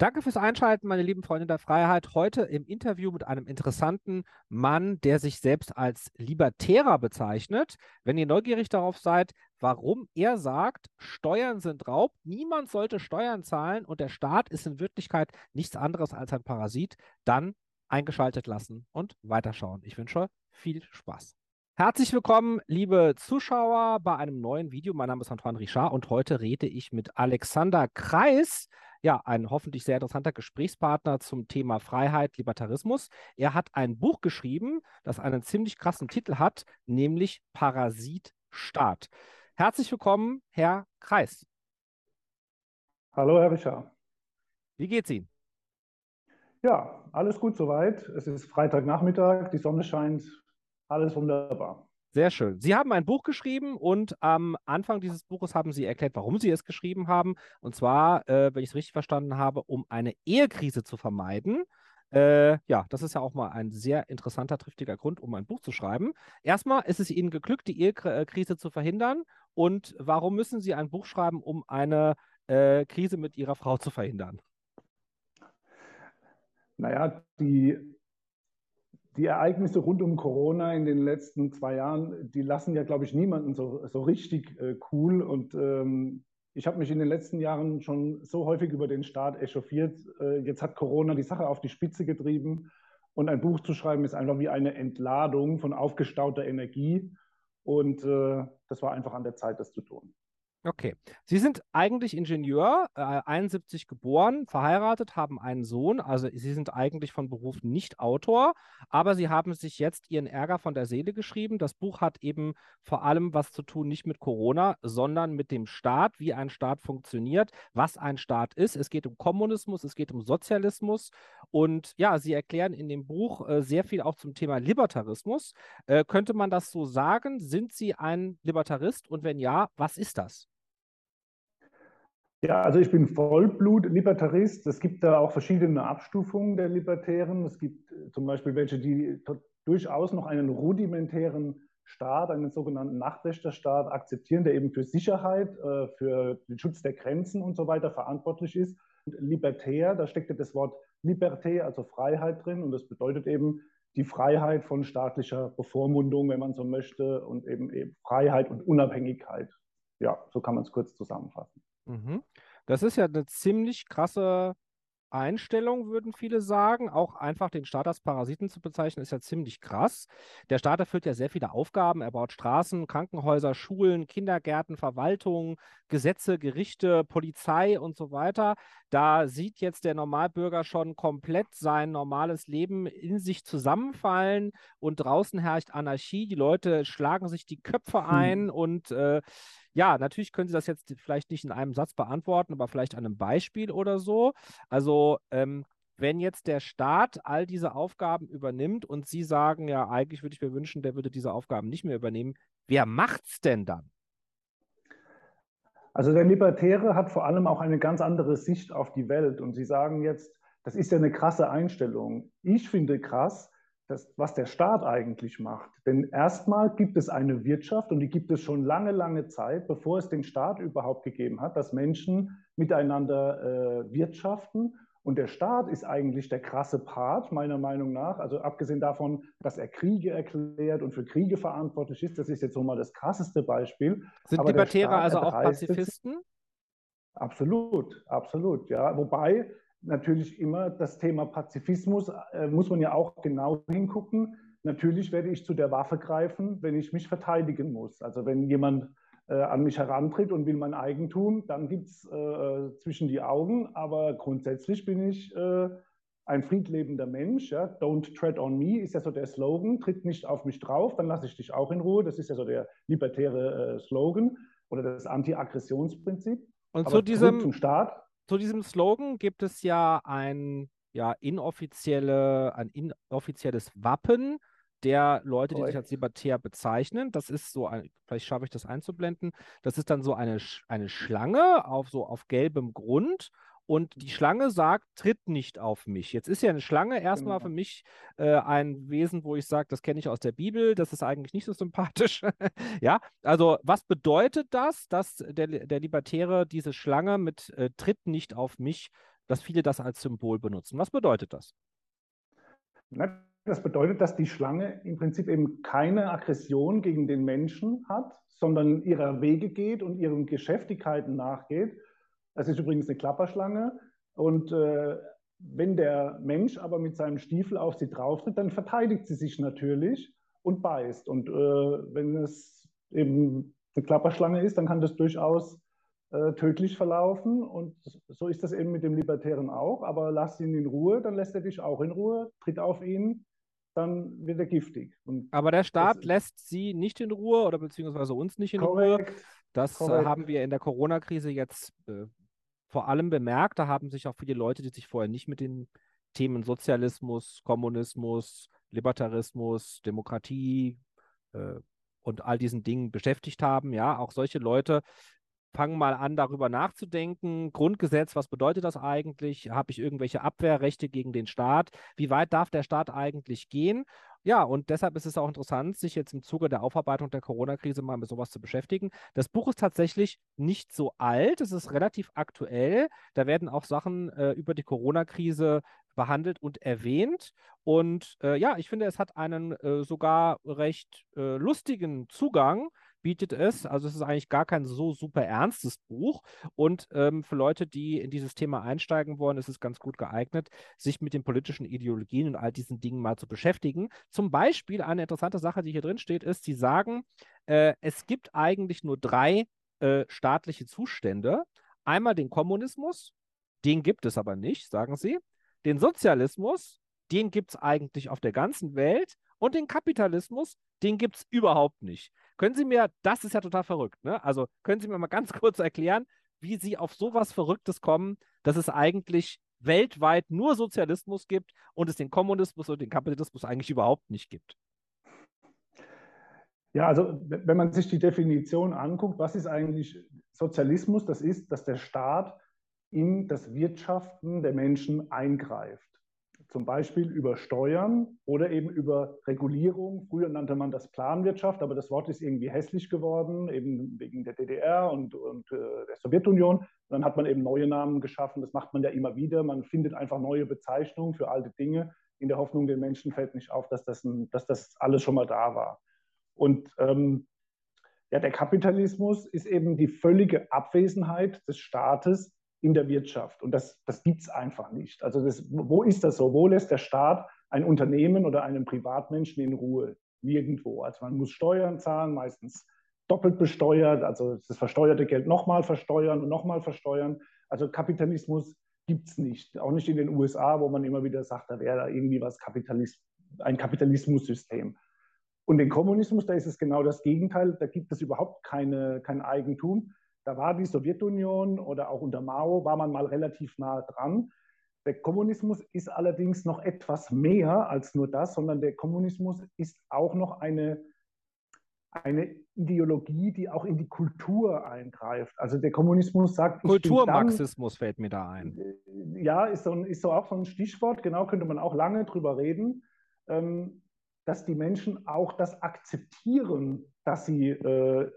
Danke fürs Einschalten, meine lieben Freunde der Freiheit. Heute im Interview mit einem interessanten Mann, der sich selbst als Libertärer bezeichnet. Wenn ihr neugierig darauf seid, warum er sagt, Steuern sind Raub, niemand sollte Steuern zahlen und der Staat ist in Wirklichkeit nichts anderes als ein Parasit, dann eingeschaltet lassen und weiterschauen. Ich wünsche viel Spaß. Herzlich willkommen, liebe Zuschauer, bei einem neuen Video. Mein Name ist Antoine Richard und heute rede ich mit Alexander Kreis ja, ein hoffentlich sehr interessanter Gesprächspartner zum Thema Freiheit, Libertarismus. Er hat ein Buch geschrieben, das einen ziemlich krassen Titel hat, nämlich Parasit Staat. Herzlich willkommen, Herr Kreis. Hallo, Herr Richard. Wie geht's Ihnen? Ja, alles gut soweit. Es ist Freitagnachmittag, die Sonne scheint, alles wunderbar. Sehr schön. Sie haben ein Buch geschrieben und am Anfang dieses Buches haben Sie erklärt, warum Sie es geschrieben haben. Und zwar, äh, wenn ich es richtig verstanden habe, um eine Ehekrise zu vermeiden. Äh, ja, das ist ja auch mal ein sehr interessanter, triftiger Grund, um ein Buch zu schreiben. Erstmal ist es Ihnen geglückt, die Ehekrise zu verhindern. Und warum müssen Sie ein Buch schreiben, um eine äh, Krise mit Ihrer Frau zu verhindern? Naja, die die Ereignisse rund um Corona in den letzten zwei Jahren, die lassen ja, glaube ich, niemanden so, so richtig äh, cool. Und ähm, ich habe mich in den letzten Jahren schon so häufig über den Staat echauffiert. Äh, jetzt hat Corona die Sache auf die Spitze getrieben. Und ein Buch zu schreiben ist einfach wie eine Entladung von aufgestauter Energie. Und äh, das war einfach an der Zeit, das zu tun. Okay. Sie sind eigentlich Ingenieur, äh, 71 geboren, verheiratet, haben einen Sohn. Also Sie sind eigentlich von Beruf nicht Autor, aber Sie haben sich jetzt Ihren Ärger von der Seele geschrieben. Das Buch hat eben vor allem was zu tun, nicht mit Corona, sondern mit dem Staat, wie ein Staat funktioniert, was ein Staat ist. Es geht um Kommunismus, es geht um Sozialismus. Und ja, Sie erklären in dem Buch äh, sehr viel auch zum Thema Libertarismus. Äh, könnte man das so sagen? Sind Sie ein Libertarist? Und wenn ja, was ist das? Ja, also ich bin Vollblut-Libertarist. Es gibt da auch verschiedene Abstufungen der Libertären. Es gibt äh, zum Beispiel welche, die durchaus noch einen rudimentären Staat, einen sogenannten Nachtwächterstaat akzeptieren, der eben für Sicherheit, äh, für den Schutz der Grenzen und so weiter verantwortlich ist. Und libertär, da steckt ja das Wort Liberté, also Freiheit drin. Und das bedeutet eben die Freiheit von staatlicher Bevormundung, wenn man so möchte, und eben, eben Freiheit und Unabhängigkeit. Ja, so kann man es kurz zusammenfassen. Mhm. Das ist ja eine ziemlich krasse Einstellung, würden viele sagen. Auch einfach den Staat als Parasiten zu bezeichnen, ist ja ziemlich krass. Der Staat erfüllt ja sehr viele Aufgaben. Er baut Straßen, Krankenhäuser, Schulen, Kindergärten, Verwaltung, Gesetze, Gerichte, Polizei und so weiter. Da sieht jetzt der Normalbürger schon komplett sein normales Leben in sich zusammenfallen und draußen herrscht Anarchie. Die Leute schlagen sich die Köpfe ein hm. und äh, ja, natürlich können Sie das jetzt vielleicht nicht in einem Satz beantworten, aber vielleicht an einem Beispiel oder so. Also, ähm, wenn jetzt der Staat all diese Aufgaben übernimmt und Sie sagen, ja, eigentlich würde ich mir wünschen, der würde diese Aufgaben nicht mehr übernehmen, wer macht's denn dann? Also der Libertäre hat vor allem auch eine ganz andere Sicht auf die Welt. Und Sie sagen jetzt, das ist ja eine krasse Einstellung. Ich finde krass, das, was der Staat eigentlich macht. Denn erstmal gibt es eine Wirtschaft und die gibt es schon lange, lange Zeit, bevor es den Staat überhaupt gegeben hat, dass Menschen miteinander äh, wirtschaften. Und der Staat ist eigentlich der krasse Part, meiner Meinung nach. Also abgesehen davon, dass er Kriege erklärt und für Kriege verantwortlich ist, das ist jetzt so mal das krasseste Beispiel. Sind Aber Libertäre also auch Pazifisten? Absolut, absolut, ja. Wobei natürlich immer das Thema Pazifismus, äh, muss man ja auch genau hingucken. Natürlich werde ich zu der Waffe greifen, wenn ich mich verteidigen muss. Also wenn jemand äh, an mich herantritt und will mein Eigentum, dann gibt es äh, zwischen die Augen. Aber grundsätzlich bin ich äh, ein friedlebender Mensch. Ja? Don't tread on me ist ja so der Slogan. Tritt nicht auf mich drauf, dann lasse ich dich auch in Ruhe. Das ist ja so der libertäre äh, Slogan oder das Anti-Aggressionsprinzip. Und Aber zu diesem zum Staat zu diesem Slogan gibt es ja ein ja, inoffizielle, ein inoffizielles Wappen der Leute, die sich als Libertär bezeichnen. Das ist so ein, vielleicht schaffe ich das einzublenden. Das ist dann so eine, eine Schlange auf so auf gelbem Grund und die Schlange sagt, tritt nicht auf mich. Jetzt ist ja eine Schlange erstmal genau. für mich äh, ein Wesen, wo ich sage, das kenne ich aus der Bibel, das ist eigentlich nicht so sympathisch. ja, also was bedeutet das, dass der, der Libertäre diese Schlange mit äh, tritt nicht auf mich dass viele das als Symbol benutzen. Was bedeutet das? Das bedeutet, dass die Schlange im Prinzip eben keine Aggression gegen den Menschen hat, sondern ihrer Wege geht und ihren Geschäftigkeiten nachgeht. Das ist übrigens eine Klapperschlange. Und äh, wenn der Mensch aber mit seinem Stiefel auf sie drauftritt, dann verteidigt sie sich natürlich und beißt. Und äh, wenn es eben eine Klapperschlange ist, dann kann das durchaus äh, tödlich verlaufen. Und so ist das eben mit dem Libertären auch. Aber lass ihn in Ruhe, dann lässt er dich auch in Ruhe, tritt auf ihn, dann wird er giftig. Und Aber der Staat lässt sie nicht in Ruhe oder beziehungsweise uns nicht in korrekt, Ruhe. Das äh, haben wir in der Corona-Krise jetzt äh, vor allem bemerkt. Da haben sich auch viele Leute, die sich vorher nicht mit den Themen Sozialismus, Kommunismus, Libertarismus, Demokratie äh, und all diesen Dingen beschäftigt haben. Ja, auch solche Leute fangen mal an, darüber nachzudenken. Grundgesetz, was bedeutet das eigentlich? Habe ich irgendwelche Abwehrrechte gegen den Staat? Wie weit darf der Staat eigentlich gehen? Ja, und deshalb ist es auch interessant, sich jetzt im Zuge der Aufarbeitung der Corona-Krise mal mit sowas zu beschäftigen. Das Buch ist tatsächlich nicht so alt, es ist relativ aktuell. Da werden auch Sachen äh, über die Corona-Krise behandelt und erwähnt. Und äh, ja, ich finde, es hat einen äh, sogar recht äh, lustigen Zugang bietet es. Also es ist eigentlich gar kein so super ernstes Buch. Und ähm, für Leute, die in dieses Thema einsteigen wollen, ist es ganz gut geeignet, sich mit den politischen Ideologien und all diesen Dingen mal zu beschäftigen. Zum Beispiel eine interessante Sache, die hier drin steht, ist, sie sagen, äh, es gibt eigentlich nur drei äh, staatliche Zustände. Einmal den Kommunismus, den gibt es aber nicht, sagen sie. Den Sozialismus, den gibt es eigentlich auf der ganzen Welt. Und den Kapitalismus, den gibt es überhaupt nicht. Können Sie mir, das ist ja total verrückt, ne? Also können Sie mir mal ganz kurz erklären, wie Sie auf sowas Verrücktes kommen, dass es eigentlich weltweit nur Sozialismus gibt und es den Kommunismus und den Kapitalismus eigentlich überhaupt nicht gibt? Ja, also wenn man sich die Definition anguckt, was ist eigentlich Sozialismus? Das ist, dass der Staat in das Wirtschaften der Menschen eingreift zum Beispiel über Steuern oder eben über Regulierung. Früher nannte man das Planwirtschaft, aber das Wort ist irgendwie hässlich geworden, eben wegen der DDR und, und äh, der Sowjetunion. Und dann hat man eben neue Namen geschaffen. Das macht man ja immer wieder. Man findet einfach neue Bezeichnungen für alte Dinge, in der Hoffnung, den Menschen fällt nicht auf, dass das, ein, dass das alles schon mal da war. Und ähm, ja, der Kapitalismus ist eben die völlige Abwesenheit des Staates in der Wirtschaft. Und das, das gibt es einfach nicht. Also das, wo ist das so? Wo lässt der Staat ein Unternehmen oder einen Privatmenschen in Ruhe? Nirgendwo. Also man muss Steuern zahlen, meistens doppelt besteuert, also das versteuerte Geld nochmal versteuern und nochmal versteuern. Also Kapitalismus gibt es nicht. Auch nicht in den USA, wo man immer wieder sagt, da wäre da irgendwie was Kapitalis ein Kapitalismussystem. Und den Kommunismus, da ist es genau das Gegenteil. Da gibt es überhaupt keine, kein Eigentum. Da war die Sowjetunion oder auch unter Mao war man mal relativ nah dran. Der Kommunismus ist allerdings noch etwas mehr als nur das, sondern der Kommunismus ist auch noch eine, eine Ideologie, die auch in die Kultur eingreift. Also der Kommunismus sagt. Kulturmarxismus fällt mir da ein. Ja, ist so, ist so auch so ein Stichwort, genau, könnte man auch lange drüber reden, ähm, dass die Menschen auch das akzeptieren, dass sie äh,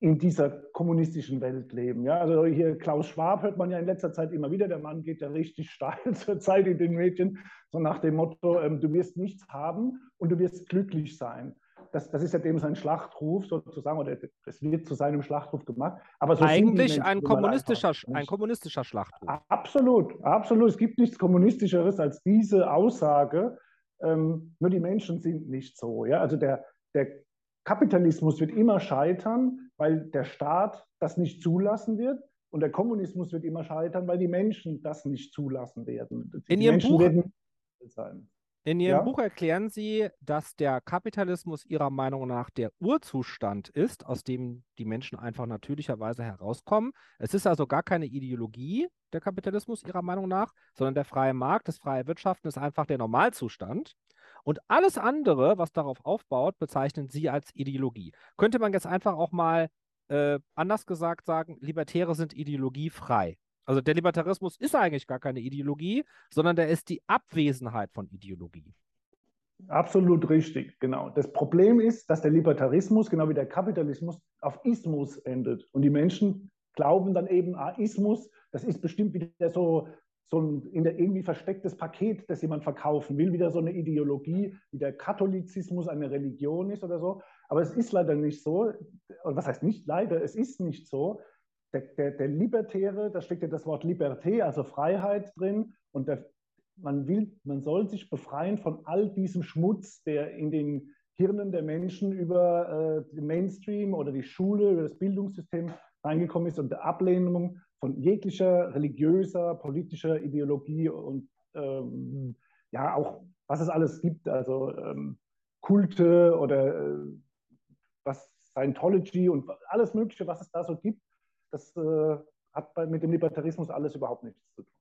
in dieser kommunistischen Welt leben. Ja, also hier Klaus Schwab hört man ja in letzter Zeit immer wieder, der Mann geht ja richtig steil zur Zeit in den Medien, so nach dem Motto, ähm, du wirst nichts haben und du wirst glücklich sein. Das, das ist ja dem sein Schlachtruf sozusagen, oder es wird zu seinem Schlachtruf gemacht. Aber so Eigentlich ein kommunistischer, ein kommunistischer Schlachtruf. Absolut, absolut. Es gibt nichts Kommunistischeres als diese Aussage. Ähm, nur die Menschen sind nicht so. Ja? Also der, der Kapitalismus wird immer scheitern, weil der Staat das nicht zulassen wird. Und der Kommunismus wird immer scheitern, weil die Menschen das nicht zulassen werden. Die in Ihrem Menschen Buch, werden. In Ihrem ja? Buch erklären Sie, dass der Kapitalismus Ihrer Meinung nach der Urzustand ist, aus dem die Menschen einfach natürlicherweise herauskommen. Es ist also gar keine Ideologie, der Kapitalismus Ihrer Meinung nach, sondern der freie Markt, das freie Wirtschaften ist einfach der Normalzustand. Und alles andere, was darauf aufbaut, bezeichnen Sie als Ideologie. Könnte man jetzt einfach auch mal äh, anders gesagt sagen, Libertäre sind ideologiefrei. Also der Libertarismus ist eigentlich gar keine Ideologie, sondern der ist die Abwesenheit von Ideologie. Absolut richtig, genau. Das Problem ist, dass der Libertarismus, genau wie der Kapitalismus, auf Ismus endet. Und die Menschen glauben dann eben, ah, Ismus, das ist bestimmt wieder so so ein in der irgendwie verstecktes Paket, das jemand verkaufen will, wieder so eine Ideologie, wie der Katholizismus eine Religion ist oder so. Aber es ist leider nicht so. Und was heißt nicht leider? Es ist nicht so. Der, der, der Libertäre, da steckt ja das Wort Liberté, also Freiheit drin. Und der, man will, man soll sich befreien von all diesem Schmutz, der in den Hirnen der Menschen über äh, den Mainstream oder die Schule, über das Bildungssystem reingekommen ist und der Ablehnung von jeglicher religiöser, politischer Ideologie und ähm, ja auch, was es alles gibt, also ähm, Kulte oder äh, was Scientology und alles Mögliche, was es da so gibt, das äh, hat bei, mit dem Libertarismus alles überhaupt nichts zu tun.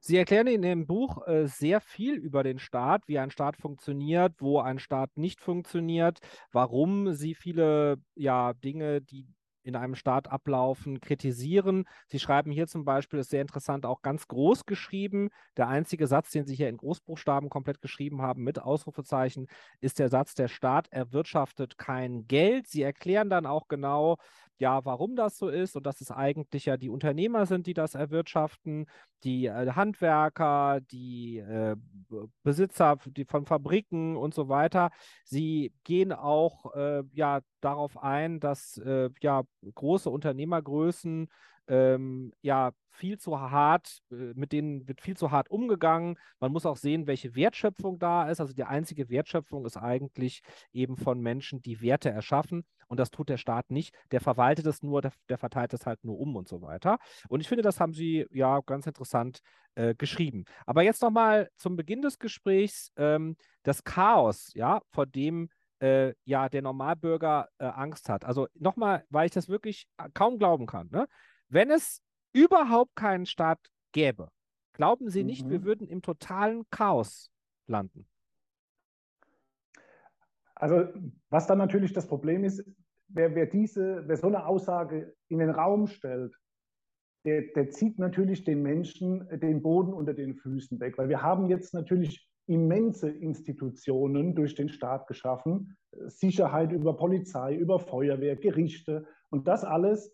Sie erklären in dem Buch äh, sehr viel über den Staat, wie ein Staat funktioniert, wo ein Staat nicht funktioniert, warum Sie viele ja, Dinge, die in einem Staat ablaufen, kritisieren. Sie schreiben hier zum Beispiel, ist sehr interessant, auch ganz groß geschrieben. Der einzige Satz, den Sie hier in Großbuchstaben komplett geschrieben haben, mit Ausrufezeichen, ist der Satz, der Staat erwirtschaftet kein Geld. Sie erklären dann auch genau, ja, warum das so ist und dass es eigentlich ja die Unternehmer sind, die das erwirtschaften, die äh, Handwerker, die äh, Besitzer die von Fabriken und so weiter. Sie gehen auch äh, ja darauf ein, dass äh, ja große Unternehmergrößen ähm, ja viel zu hart, äh, mit denen wird viel zu hart umgegangen. Man muss auch sehen, welche Wertschöpfung da ist. Also die einzige Wertschöpfung ist eigentlich eben von Menschen, die Werte erschaffen. Und das tut der Staat nicht. Der verwaltet es nur, der, der verteilt es halt nur um und so weiter. Und ich finde, das haben Sie ja ganz interessant äh, geschrieben. Aber jetzt nochmal zum Beginn des Gesprächs. Ähm, das Chaos, ja, vor dem äh, ja der Normalbürger äh, Angst hat. Also nochmal, weil ich das wirklich äh, kaum glauben kann. Ne? Wenn es überhaupt keinen Staat gäbe, glauben Sie nicht, mhm. wir würden im totalen Chaos landen? Also, was dann natürlich das Problem ist, wer, wer diese, wer so eine Aussage in den Raum stellt, der, der zieht natürlich den Menschen den Boden unter den Füßen weg, weil wir haben jetzt natürlich immense Institutionen durch den Staat geschaffen, Sicherheit über Polizei, über Feuerwehr, Gerichte und das alles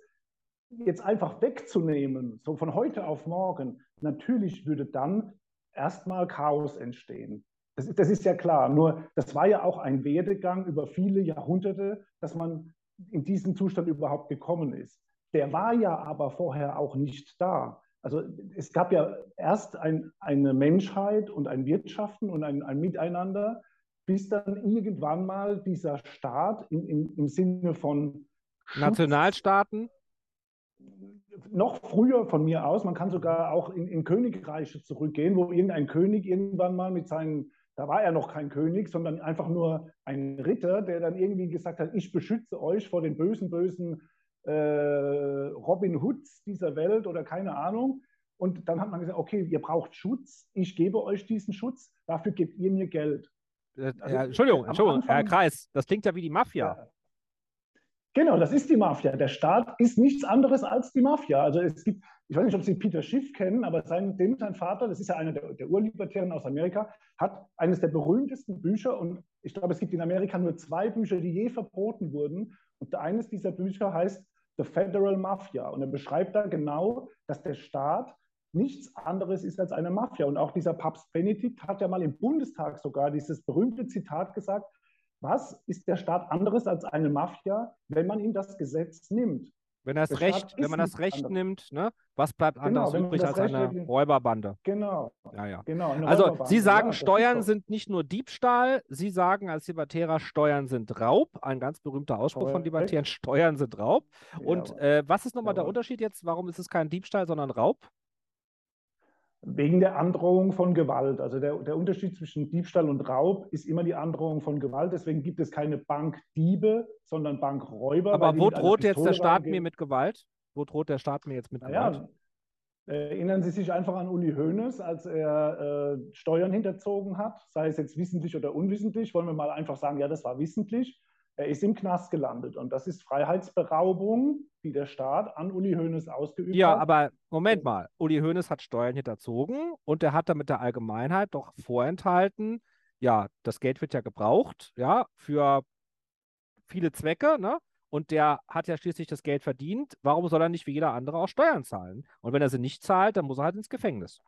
jetzt einfach wegzunehmen, so von heute auf morgen, natürlich würde dann erstmal Chaos entstehen. Das, das ist ja klar. Nur das war ja auch ein Werdegang über viele Jahrhunderte, dass man in diesen Zustand überhaupt gekommen ist. Der war ja aber vorher auch nicht da. Also es gab ja erst ein, eine Menschheit und ein Wirtschaften und ein, ein Miteinander, bis dann irgendwann mal dieser Staat in, in, im Sinne von Nationalstaaten? Noch früher von mir aus, man kann sogar auch in, in Königreiche zurückgehen, wo irgendein König irgendwann mal mit seinen da war er noch kein König, sondern einfach nur ein Ritter, der dann irgendwie gesagt hat, ich beschütze euch vor den bösen, bösen äh, Robin Hoods dieser Welt oder keine Ahnung. Und dann hat man gesagt, okay, ihr braucht Schutz, ich gebe euch diesen Schutz, dafür gebt ihr mir Geld. Äh, also, Entschuldigung, Entschuldigung Anfang, Herr Kreis, das klingt ja wie die Mafia. Ja, Genau, das ist die Mafia. Der Staat ist nichts anderes als die Mafia. Also es gibt, ich weiß nicht, ob Sie Peter Schiff kennen, aber sein, dem sein Vater, das ist ja einer der, der Urlibertären aus Amerika, hat eines der berühmtesten Bücher und ich glaube, es gibt in Amerika nur zwei Bücher, die je verboten wurden. Und eines dieser Bücher heißt The Federal Mafia. Und er beschreibt da genau, dass der Staat nichts anderes ist als eine Mafia. Und auch dieser Papst Benedikt hat ja mal im Bundestag sogar dieses berühmte Zitat gesagt, was ist der Staat anderes als eine Mafia, wenn man ihm das Gesetz nimmt? Wenn, das Recht, wenn man das Recht anders. nimmt, ne? was bleibt genau, anders übrig als Recht eine Räuberbande? Genau. Ja, ja. genau also Sie sagen, ja, Steuern sind nicht nur Diebstahl, Sie sagen als Libertärer, Steuern sind Raub. Ein ganz berühmter Ausspruch Correct. von Libertären, Steuern sind Raub. Und äh, was ist nochmal der Unterschied jetzt? Warum ist es kein Diebstahl, sondern Raub? Wegen der Androhung von Gewalt. Also der, der Unterschied zwischen Diebstahl und Raub ist immer die Androhung von Gewalt. Deswegen gibt es keine Bankdiebe, sondern Bankräuber. Aber wo droht jetzt der Staat mir mit Gewalt? Wo droht der Staat mir jetzt mit naja, Gewalt? Erinnern Sie sich einfach an Uli Hoeneß, als er äh, Steuern hinterzogen hat, sei es jetzt wissentlich oder unwissentlich. Wollen wir mal einfach sagen, ja, das war wissentlich. Er ist im Knast gelandet und das ist Freiheitsberaubung, die der Staat an Uli Hoeneß ausgeübt ja, hat. Ja, aber Moment mal. Uli Hoeneß hat Steuern hinterzogen und er hat damit der Allgemeinheit doch vorenthalten, ja, das Geld wird ja gebraucht, ja, für viele Zwecke, ne? Und der hat ja schließlich das Geld verdient. Warum soll er nicht wie jeder andere auch Steuern zahlen? Und wenn er sie nicht zahlt, dann muss er halt ins Gefängnis.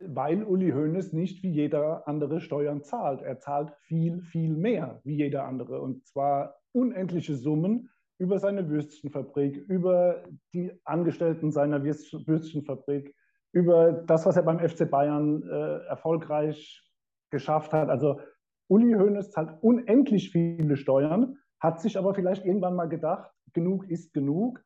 Weil Uli Hoeneß nicht wie jeder andere Steuern zahlt. Er zahlt viel, viel mehr wie jeder andere und zwar unendliche Summen über seine Würstchenfabrik, über die Angestellten seiner Würstchenfabrik, über das, was er beim FC Bayern äh, erfolgreich geschafft hat. Also Uli Hoeneß zahlt unendlich viele Steuern, hat sich aber vielleicht irgendwann mal gedacht, genug ist genug.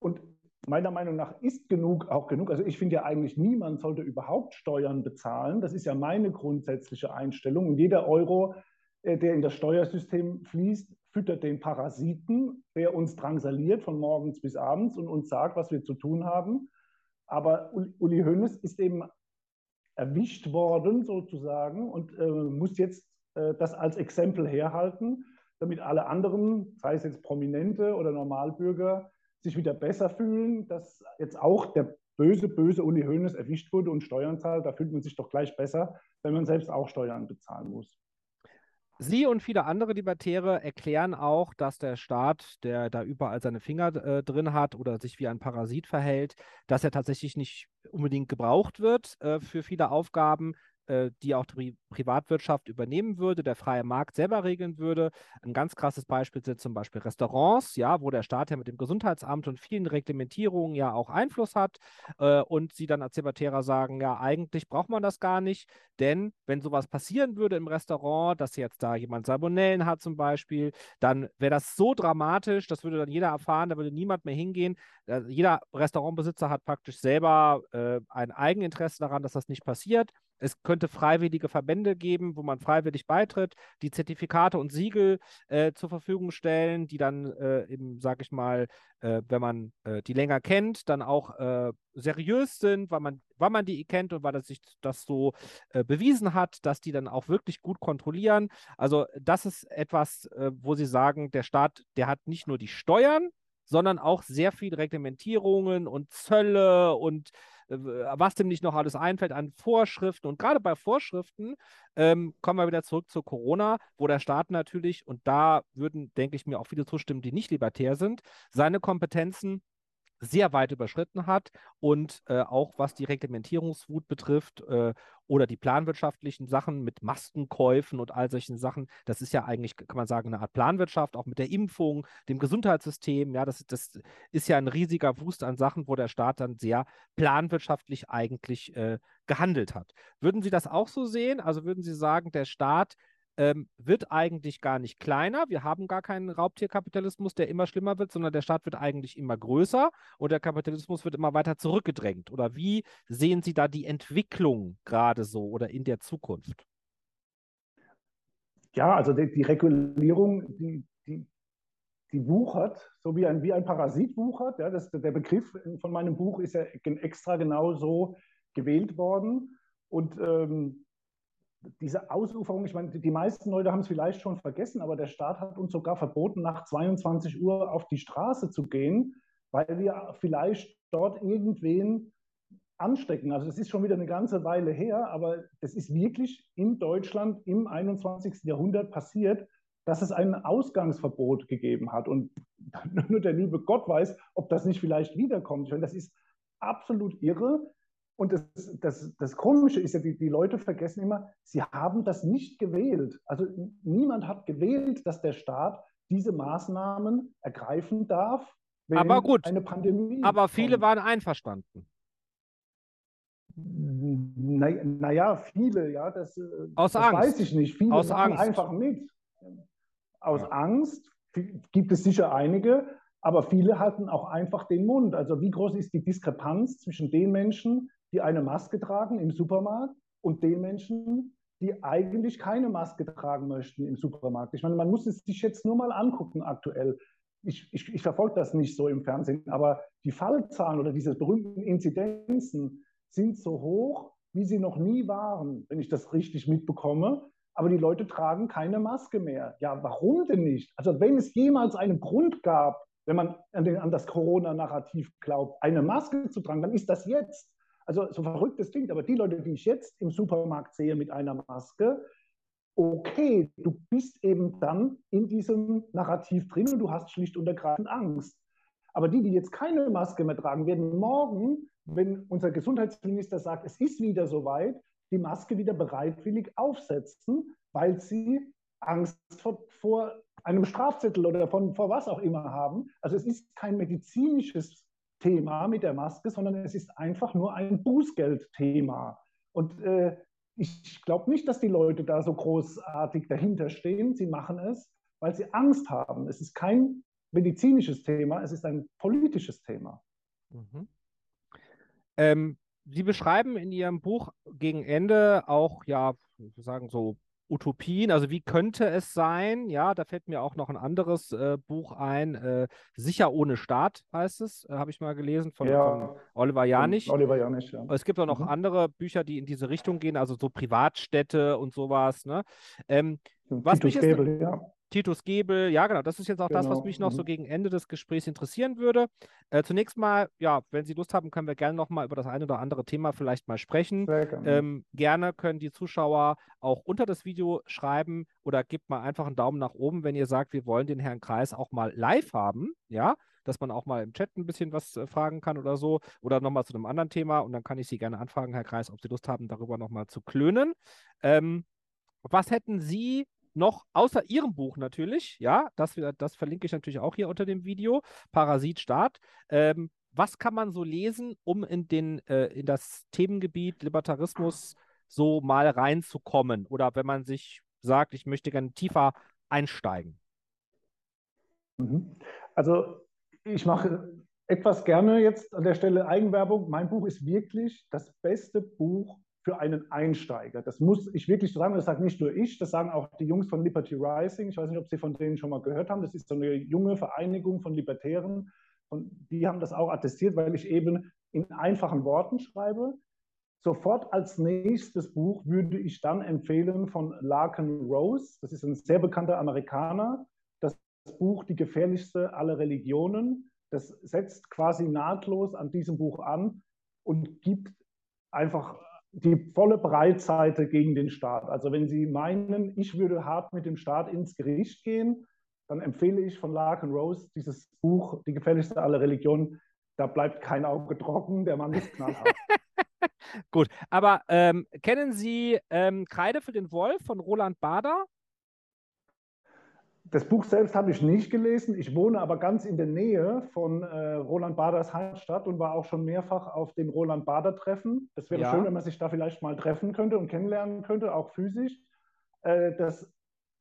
Und meiner Meinung nach ist genug auch genug. Also ich finde ja eigentlich, niemand sollte überhaupt Steuern bezahlen. Das ist ja meine grundsätzliche Einstellung. Und jeder Euro, äh, der in das Steuersystem fließt, füttert den Parasiten, der uns drangsaliert von morgens bis abends und uns sagt, was wir zu tun haben. Aber Uli Hoeneß ist eben erwischt worden sozusagen und äh, muss jetzt äh, das als Exempel herhalten, damit alle anderen, sei es jetzt Prominente oder Normalbürger, sich wieder besser fühlen, dass jetzt auch der böse, böse Uli Hoeneß erwischt wurde und Steuern zahlt. Da fühlt man sich doch gleich besser, wenn man selbst auch Steuern bezahlen muss. Sie und viele andere Libertäre erklären auch, dass der Staat, der da überall seine Finger äh, drin hat oder sich wie ein Parasit verhält, dass er tatsächlich nicht unbedingt gebraucht wird äh, für viele Aufgaben, äh, die auch die Privatwirtschaft übernehmen würde, der freie Markt selber regeln würde. Ein ganz krasses Beispiel sind zum Beispiel Restaurants, ja, wo der Staat ja mit dem Gesundheitsamt und vielen Reglementierungen ja auch Einfluss hat äh, und sie dann als Libertärer sagen, ja, eigentlich braucht man das gar nicht, denn wenn sowas passieren würde im Restaurant, dass jetzt da jemand Salmonellen hat zum Beispiel, dann wäre das so dramatisch, das würde dann jeder erfahren, da würde niemand mehr hingehen. Jeder Restaurantbesitzer hat praktisch selber äh, ein Eigeninteresse daran, dass das nicht passiert. Es könnte freiwillige Verbände geben, wo man freiwillig beitritt, die Zertifikate und Siegel äh, zur Verfügung stellen, die dann äh, eben, sag ich mal, äh, wenn man äh, die länger kennt, dann auch äh, seriös sind, weil man, weil man die kennt und weil das sich das so äh, bewiesen hat, dass die dann auch wirklich gut kontrollieren. Also das ist etwas, wo sie sagen, der Staat, der hat nicht nur die Steuern, sondern auch sehr viel Reglementierungen und Zölle und äh, was dem nicht noch alles einfällt an Vorschriften. Und gerade bei Vorschriften ähm, kommen wir wieder zurück zu Corona, wo der Staat natürlich, und da würden, denke ich mir, auch viele zustimmen, die nicht libertär sind, seine Kompetenzen sehr weit überschritten hat und äh, auch was die Reglementierungswut betrifft äh, oder die planwirtschaftlichen Sachen mit Maskenkäufen und all solchen Sachen, das ist ja eigentlich, kann man sagen, eine Art Planwirtschaft, auch mit der Impfung, dem Gesundheitssystem, ja, das, das ist ja ein riesiger Wust an Sachen, wo der Staat dann sehr planwirtschaftlich eigentlich äh, gehandelt hat. Würden Sie das auch so sehen? Also würden Sie sagen, der Staat ähm, wird eigentlich gar nicht kleiner. Wir haben gar keinen Raubtierkapitalismus, der immer schlimmer wird, sondern der Staat wird eigentlich immer größer und der Kapitalismus wird immer weiter zurückgedrängt. Oder wie sehen Sie da die Entwicklung gerade so oder in der Zukunft? Ja, also die, die Regulierung, die, die, die wuchert, so wie ein, wie ein Parasit wuchert. Ja, das, der Begriff von meinem Buch ist ja extra genau so gewählt worden. Und ähm, diese Ausuferung, ich meine, die meisten Leute haben es vielleicht schon vergessen, aber der Staat hat uns sogar verboten, nach 22 Uhr auf die Straße zu gehen, weil wir vielleicht dort irgendwen anstecken. Also es ist schon wieder eine ganze Weile her, aber es ist wirklich in Deutschland im 21. Jahrhundert passiert, dass es ein Ausgangsverbot gegeben hat. Und nur der liebe Gott weiß, ob das nicht vielleicht wiederkommt. Ich meine, das ist absolut irre. Und das, das, das Komische ist ja, die, die Leute vergessen immer, sie haben das nicht gewählt. Also niemand hat gewählt, dass der Staat diese Maßnahmen ergreifen darf, wenn aber gut, eine Pandemie. Aber viele kommt. waren einverstanden. Naja, na viele, ja, das, äh, Aus das Angst. weiß ich nicht. Viele Aus Angst. einfach mit. Aus ja. Angst gibt es sicher einige, aber viele halten auch einfach den Mund. Also wie groß ist die Diskrepanz zwischen den Menschen, die eine Maske tragen im Supermarkt und den Menschen, die eigentlich keine Maske tragen möchten im Supermarkt. Ich meine, man muss es sich jetzt nur mal angucken aktuell. Ich, ich, ich verfolge das nicht so im Fernsehen, aber die Fallzahlen oder diese berühmten Inzidenzen sind so hoch, wie sie noch nie waren, wenn ich das richtig mitbekomme. Aber die Leute tragen keine Maske mehr. Ja, warum denn nicht? Also wenn es jemals einen Grund gab, wenn man an, den, an das Corona-Narrativ glaubt, eine Maske zu tragen, dann ist das jetzt. Also so verrückt es klingt, aber die Leute, die ich jetzt im Supermarkt sehe mit einer Maske, okay, du bist eben dann in diesem Narrativ drin und du hast schlicht und ergreifend Angst. Aber die, die jetzt keine Maske mehr tragen, werden morgen wenn unser Gesundheitsminister sagt, es ist wieder soweit, die Maske wieder bereitwillig aufsetzen, weil sie Angst vor, vor einem Strafzettel oder von, vor was auch immer haben. Also es ist kein medizinisches Thema mit der Maske, sondern es ist einfach nur ein Bußgeldthema. Und äh, ich glaube nicht, dass die Leute da so großartig dahinter stehen. Sie machen es, weil sie Angst haben. Es ist kein medizinisches Thema, es ist ein politisches Thema. Mhm. Ähm, Sie beschreiben in Ihrem Buch gegen Ende auch, ja, sagen so Utopien, also wie könnte es sein? Ja, da fällt mir auch noch ein anderes äh, Buch ein, äh, Sicher ohne Staat heißt es, äh, habe ich mal gelesen von, ja, von Oliver Janich. Oliver Janich, ja. Es gibt auch noch mhm. andere Bücher, die in diese Richtung gehen, also so Privatstädte und sowas. Ne? Ähm, was mich ist, ja. Titus Gebel, ja genau, das ist jetzt auch genau. das, was genau, mich noch mhm. so gegen Ende des Gesprächs interessieren würde. Äh, zunächst mal, ja, wenn Sie Lust haben, können wir gerne noch mal über das eine oder andere Thema vielleicht mal sprechen. Gerne. Ähm, gerne können die Zuschauer auch unter das Video schreiben oder gebt mal einfach einen Daumen nach oben, wenn ihr sagt, wir wollen den Herrn Kreis auch mal live haben, ja, dass man auch mal im Chat ein bisschen was äh, fragen kann oder so oder nochmal zu einem anderen Thema und dann kann ich Sie gerne anfragen, Herr Kreis, ob Sie Lust haben, darüber nochmal zu klönen. Ähm, was hätten Sie noch außer Ihrem Buch natürlich, ja, das, das verlinke ich natürlich auch hier unter dem Video, Parasit Staat. Ähm, was kann man so lesen, um in, den, äh, in das Themengebiet Libertarismus so mal reinzukommen? Oder wenn man sich sagt, ich möchte gerne tiefer einsteigen? Mhm. Also ich mache etwas gerne jetzt an der Stelle Eigenwerbung. Mein Buch ist wirklich das beste Buch für einen Einsteiger. Das muss ich wirklich sagen, das sagt nicht nur ich, das sagen auch die Jungs von Liberty Rising. Ich weiß nicht, ob Sie von denen schon mal gehört haben. Das ist so eine junge Vereinigung von Libertären. Und die haben das auch attestiert, weil ich eben in einfachen Worten schreibe. Sofort als nächstes Buch würde ich dann empfehlen von Larkin Rose. Das ist ein sehr bekannter Amerikaner. Das Buch Die gefährlichste aller Religionen. Das setzt quasi nahtlos an diesem Buch an und gibt einfach die volle Breitseite gegen den Staat. Also wenn Sie meinen, ich würde hart mit dem Staat ins Gericht gehen, dann empfehle ich von Larkin Rose dieses Buch, Die gefährlichste aller Religionen. Da bleibt kein Auge trocken, der Mann ist knallhart. Gut, aber ähm, kennen Sie ähm, Kreide für den Wolf von Roland Bader? Das Buch selbst habe ich nicht gelesen. Ich wohne aber ganz in der Nähe von äh, Roland Baders Heimatstadt und war auch schon mehrfach auf dem Roland Bader Treffen. Das wäre ja. schön, wenn man sich da vielleicht mal treffen könnte und kennenlernen könnte, auch physisch. Äh, das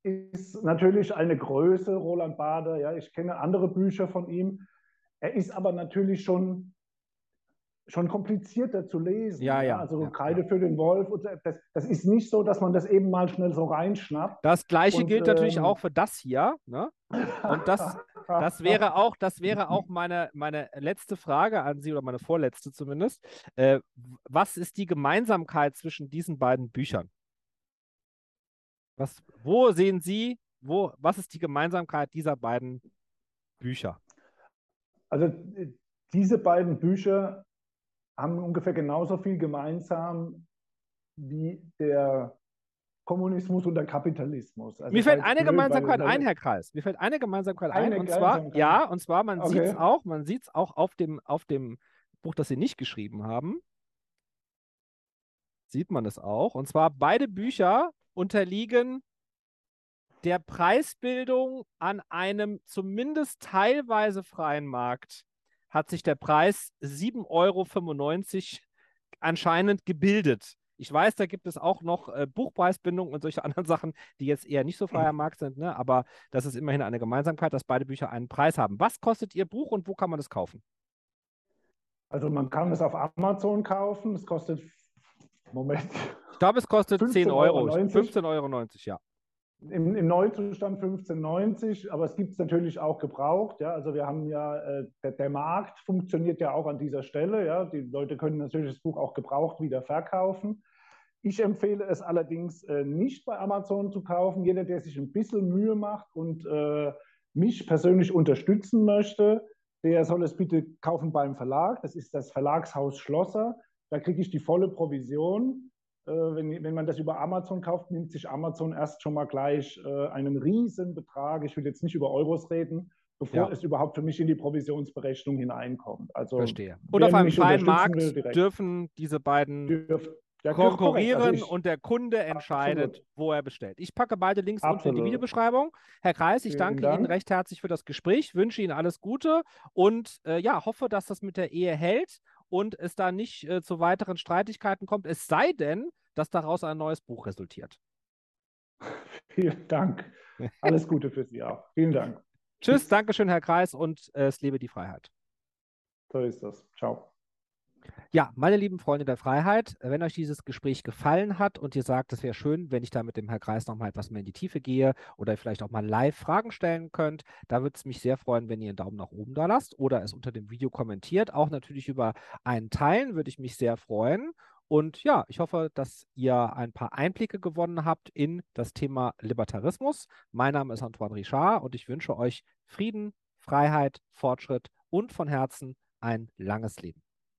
ist natürlich eine Größe, Roland Bader. Ja, ich kenne andere Bücher von ihm. Er ist aber natürlich schon schon komplizierter zu lesen. Ja, ja. Also ja, Kreide ja. für den Wolf. Das, das, ist nicht so, dass man das eben mal schnell so reinschnappt. Das gleiche und, gilt ähm, natürlich auch für das hier. Ne? Und das, das wäre auch, das wäre auch meine, meine letzte Frage an Sie oder meine vorletzte zumindest. Äh, was ist die Gemeinsamkeit zwischen diesen beiden Büchern? Was, wo sehen Sie, wo, was ist die Gemeinsamkeit dieser beiden Bücher? Also äh, diese beiden Bücher haben ungefähr genauso viel gemeinsam wie der Kommunismus und der Kapitalismus. Also Mir fällt eine blöd, Gemeinsamkeit ein, Herr Kreis. Mir fällt eine Gemeinsamkeit eine ein. Und zwar, ja, und zwar, man okay. sieht es auch, man sieht es auch auf dem, auf dem Buch, das Sie nicht geschrieben haben. Sieht man es auch. Und zwar, beide Bücher unterliegen der Preisbildung an einem zumindest teilweise freien Markt hat sich der Preis 7,95 Euro anscheinend gebildet. Ich weiß, da gibt es auch noch äh, Buchpreisbindungen und solche anderen Sachen, die jetzt eher nicht so frei am Markt sind, ne? aber das ist immerhin eine Gemeinsamkeit, dass beide Bücher einen Preis haben. Was kostet Ihr Buch und wo kann man es kaufen? Also man kann es auf Amazon kaufen. Es kostet, Moment. Ich glaube, es kostet 10 Euro. 15,90 Euro, ja. Im, Im, Neuzustand 1590, aber es gibt es natürlich auch gebraucht. Ja? Also wir haben ja, äh, der, der, Markt funktioniert ja auch an dieser Stelle. Ja? Die Leute können natürlich das Buch auch gebraucht wieder verkaufen. Ich empfehle es allerdings äh, nicht bei Amazon zu kaufen. Jeder, der sich ein bisschen Mühe macht und äh, mich persönlich unterstützen möchte, der soll es bitte kaufen beim Verlag. Das ist das Verlagshaus Schlosser. Da kriege ich die volle Provision. Äh, wenn, wenn man das über Amazon kauft, nimmt sich Amazon erst schon mal gleich äh, einen riesen Betrag, ich will jetzt nicht über Euros reden, bevor ja. es überhaupt für mich in die Provisionsberechnung hineinkommt. Also, Verstehe. Und auf einem freien Markt will, dürfen diese beiden dürf, ja, konkurrieren also ich, und der Kunde entscheidet, absolut. wo er bestellt. Ich packe beide Links absolut. unten in die Videobeschreibung. Herr Kreis, ich Vielen danke Dank. Ihnen recht herzlich für das Gespräch, wünsche Ihnen alles Gute und äh, ja, hoffe, dass das mit der Ehe hält und es da nicht äh, zu weiteren Streitigkeiten kommt, es sei denn, dass daraus ein neues Buch resultiert. Vielen Dank. Alles Gute für Sie auch. Vielen Dank. Tschüss, Dankeschön, Herr Kreis, und äh, es lebe die Freiheit. So ist das. Ciao. Ja, meine lieben Freunde der Freiheit, wenn euch dieses Gespräch gefallen hat und ihr sagt, es wäre schön, wenn ich da mit dem Herrn Kreis nochmal etwas mehr in die Tiefe gehe oder vielleicht auch mal live Fragen stellen könnt, da würde es mich sehr freuen, wenn ihr einen Daumen nach oben da lasst oder es unter dem Video kommentiert. Auch natürlich über einen Teilen würde ich mich sehr freuen. Und ja, ich hoffe, dass ihr ein paar Einblicke gewonnen habt in das Thema Libertarismus. Mein Name ist Antoine Richard und ich wünsche euch Frieden, Freiheit, Fortschritt und von Herzen ein langes Leben.